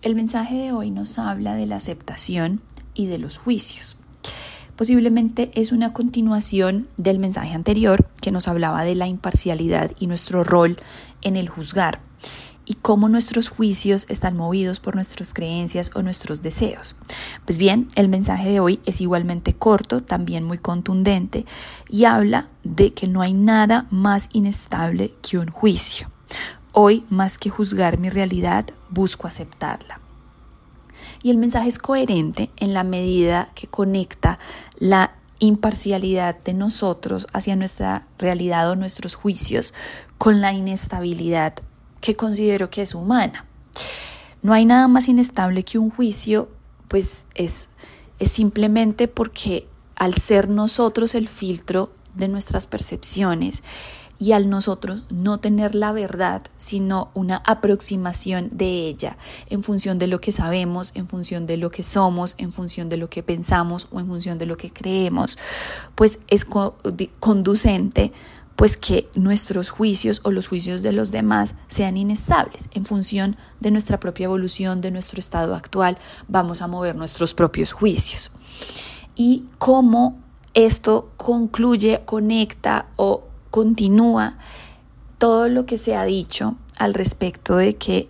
El mensaje de hoy nos habla de la aceptación y de los juicios. Posiblemente es una continuación del mensaje anterior que nos hablaba de la imparcialidad y nuestro rol en el juzgar y cómo nuestros juicios están movidos por nuestras creencias o nuestros deseos. Pues bien, el mensaje de hoy es igualmente corto, también muy contundente y habla de que no hay nada más inestable que un juicio. Hoy, más que juzgar mi realidad, busco aceptarla. Y el mensaje es coherente en la medida que conecta la imparcialidad de nosotros hacia nuestra realidad o nuestros juicios con la inestabilidad que considero que es humana. No hay nada más inestable que un juicio, pues es, es simplemente porque al ser nosotros el filtro de nuestras percepciones y al nosotros no tener la verdad, sino una aproximación de ella en función de lo que sabemos, en función de lo que somos, en función de lo que pensamos o en función de lo que creemos, pues es conducente pues que nuestros juicios o los juicios de los demás sean inestables. En función de nuestra propia evolución, de nuestro estado actual, vamos a mover nuestros propios juicios. Y cómo esto concluye, conecta o continúa todo lo que se ha dicho al respecto de que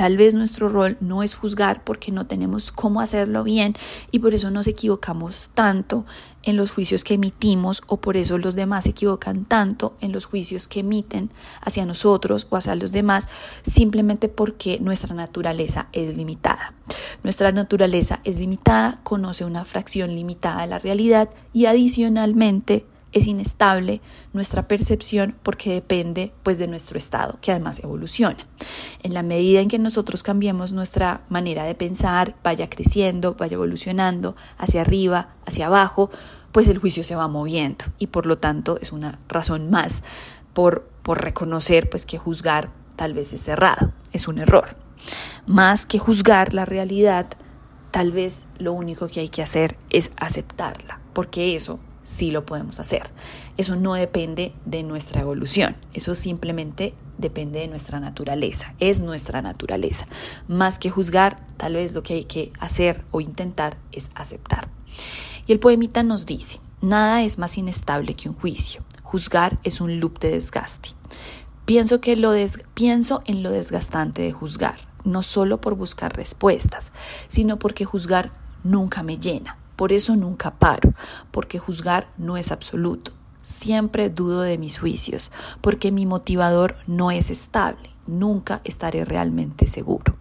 tal vez nuestro rol no es juzgar porque no tenemos cómo hacerlo bien y por eso nos equivocamos tanto en los juicios que emitimos o por eso los demás se equivocan tanto en los juicios que emiten hacia nosotros o hacia los demás simplemente porque nuestra naturaleza es limitada. Nuestra naturaleza es limitada, conoce una fracción limitada de la realidad y adicionalmente es inestable nuestra percepción porque depende pues de nuestro estado, que además evoluciona. En la medida en que nosotros cambiemos nuestra manera de pensar, vaya creciendo, vaya evolucionando hacia arriba, hacia abajo, pues el juicio se va moviendo y por lo tanto es una razón más por, por reconocer pues que juzgar tal vez es cerrado, es un error. Más que juzgar la realidad, tal vez lo único que hay que hacer es aceptarla, porque eso sí lo podemos hacer. Eso no depende de nuestra evolución, eso simplemente depende de nuestra naturaleza, es nuestra naturaleza. Más que juzgar, tal vez lo que hay que hacer o intentar es aceptar. Y el poemita nos dice, nada es más inestable que un juicio, juzgar es un loop de desgaste. Pienso, que lo pienso en lo desgastante de juzgar, no solo por buscar respuestas, sino porque juzgar nunca me llena por eso nunca paro, porque juzgar no es absoluto. Siempre dudo de mis juicios, porque mi motivador no es estable. Nunca estaré realmente seguro.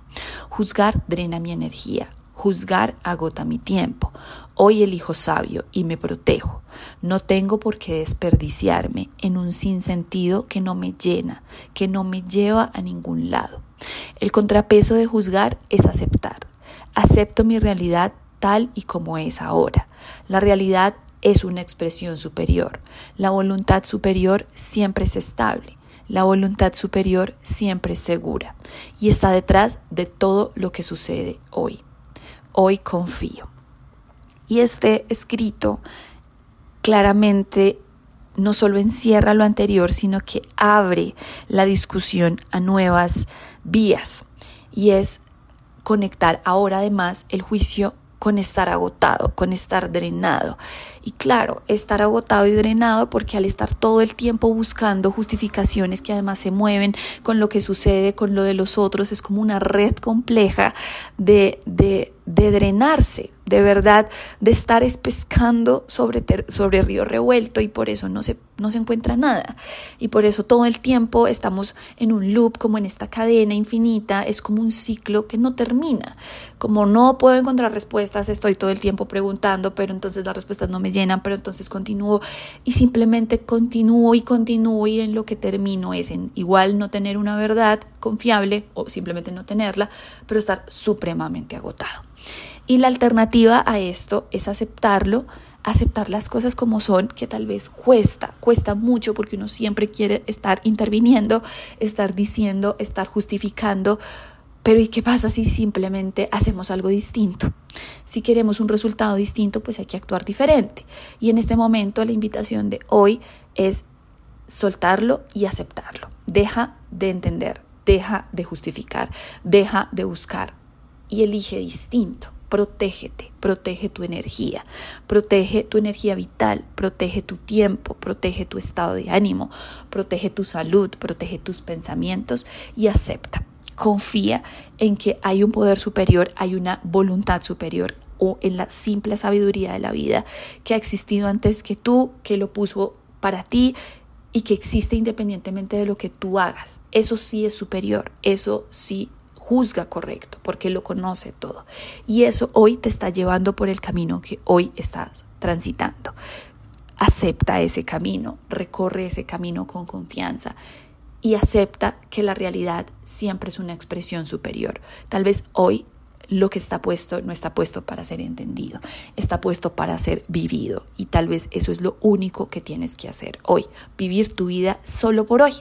Juzgar drena mi energía. Juzgar agota mi tiempo. Hoy elijo sabio y me protejo. No tengo por qué desperdiciarme en un sinsentido que no me llena, que no me lleva a ningún lado. El contrapeso de juzgar es aceptar. Acepto mi realidad tal y como es ahora. La realidad es una expresión superior. La voluntad superior siempre es estable. La voluntad superior siempre es segura y está detrás de todo lo que sucede hoy. Hoy confío. Y este escrito claramente no solo encierra lo anterior, sino que abre la discusión a nuevas vías. Y es conectar ahora además el juicio con estar agotado, con estar drenado. Y claro, estar agotado y drenado porque al estar todo el tiempo buscando justificaciones que además se mueven con lo que sucede, con lo de los otros, es como una red compleja de, de, de drenarse, de verdad, de estar pescando sobre, sobre río revuelto y por eso no se, no se encuentra nada. Y por eso todo el tiempo estamos en un loop, como en esta cadena infinita, es como un ciclo que no termina. Como no puedo encontrar respuestas, estoy todo el tiempo preguntando, pero entonces las respuestas no me llenan, pero entonces continúo y simplemente continúo y continúo y en lo que termino es en igual no tener una verdad confiable o simplemente no tenerla, pero estar supremamente agotado. Y la alternativa a esto es aceptarlo, aceptar las cosas como son, que tal vez cuesta, cuesta mucho porque uno siempre quiere estar interviniendo, estar diciendo, estar justificando. Pero ¿y qué pasa si simplemente hacemos algo distinto? Si queremos un resultado distinto, pues hay que actuar diferente. Y en este momento la invitación de hoy es soltarlo y aceptarlo. Deja de entender, deja de justificar, deja de buscar y elige distinto. Protégete, protege tu energía, protege tu energía vital, protege tu tiempo, protege tu estado de ánimo, protege tu salud, protege tus pensamientos y acepta. Confía en que hay un poder superior, hay una voluntad superior o en la simple sabiduría de la vida que ha existido antes que tú, que lo puso para ti y que existe independientemente de lo que tú hagas. Eso sí es superior, eso sí juzga correcto, porque lo conoce todo. Y eso hoy te está llevando por el camino que hoy estás transitando. Acepta ese camino, recorre ese camino con confianza y acepta que la realidad siempre es una expresión superior. Tal vez hoy lo que está puesto no está puesto para ser entendido, está puesto para ser vivido. Y tal vez eso es lo único que tienes que hacer hoy, vivir tu vida solo por hoy.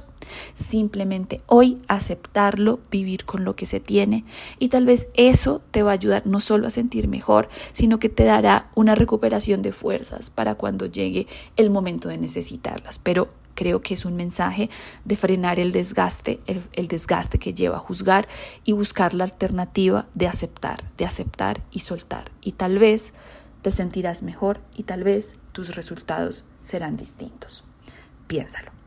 Simplemente hoy aceptarlo, vivir con lo que se tiene y tal vez eso te va a ayudar no solo a sentir mejor, sino que te dará una recuperación de fuerzas para cuando llegue el momento de necesitarlas. Pero creo que es un mensaje de frenar el desgaste, el, desgaste que lleva a juzgar y buscar la alternativa de aceptar, de aceptar y soltar. Y tal vez te sentirás mejor y tal vez tus resultados serán distintos. Piénsalo.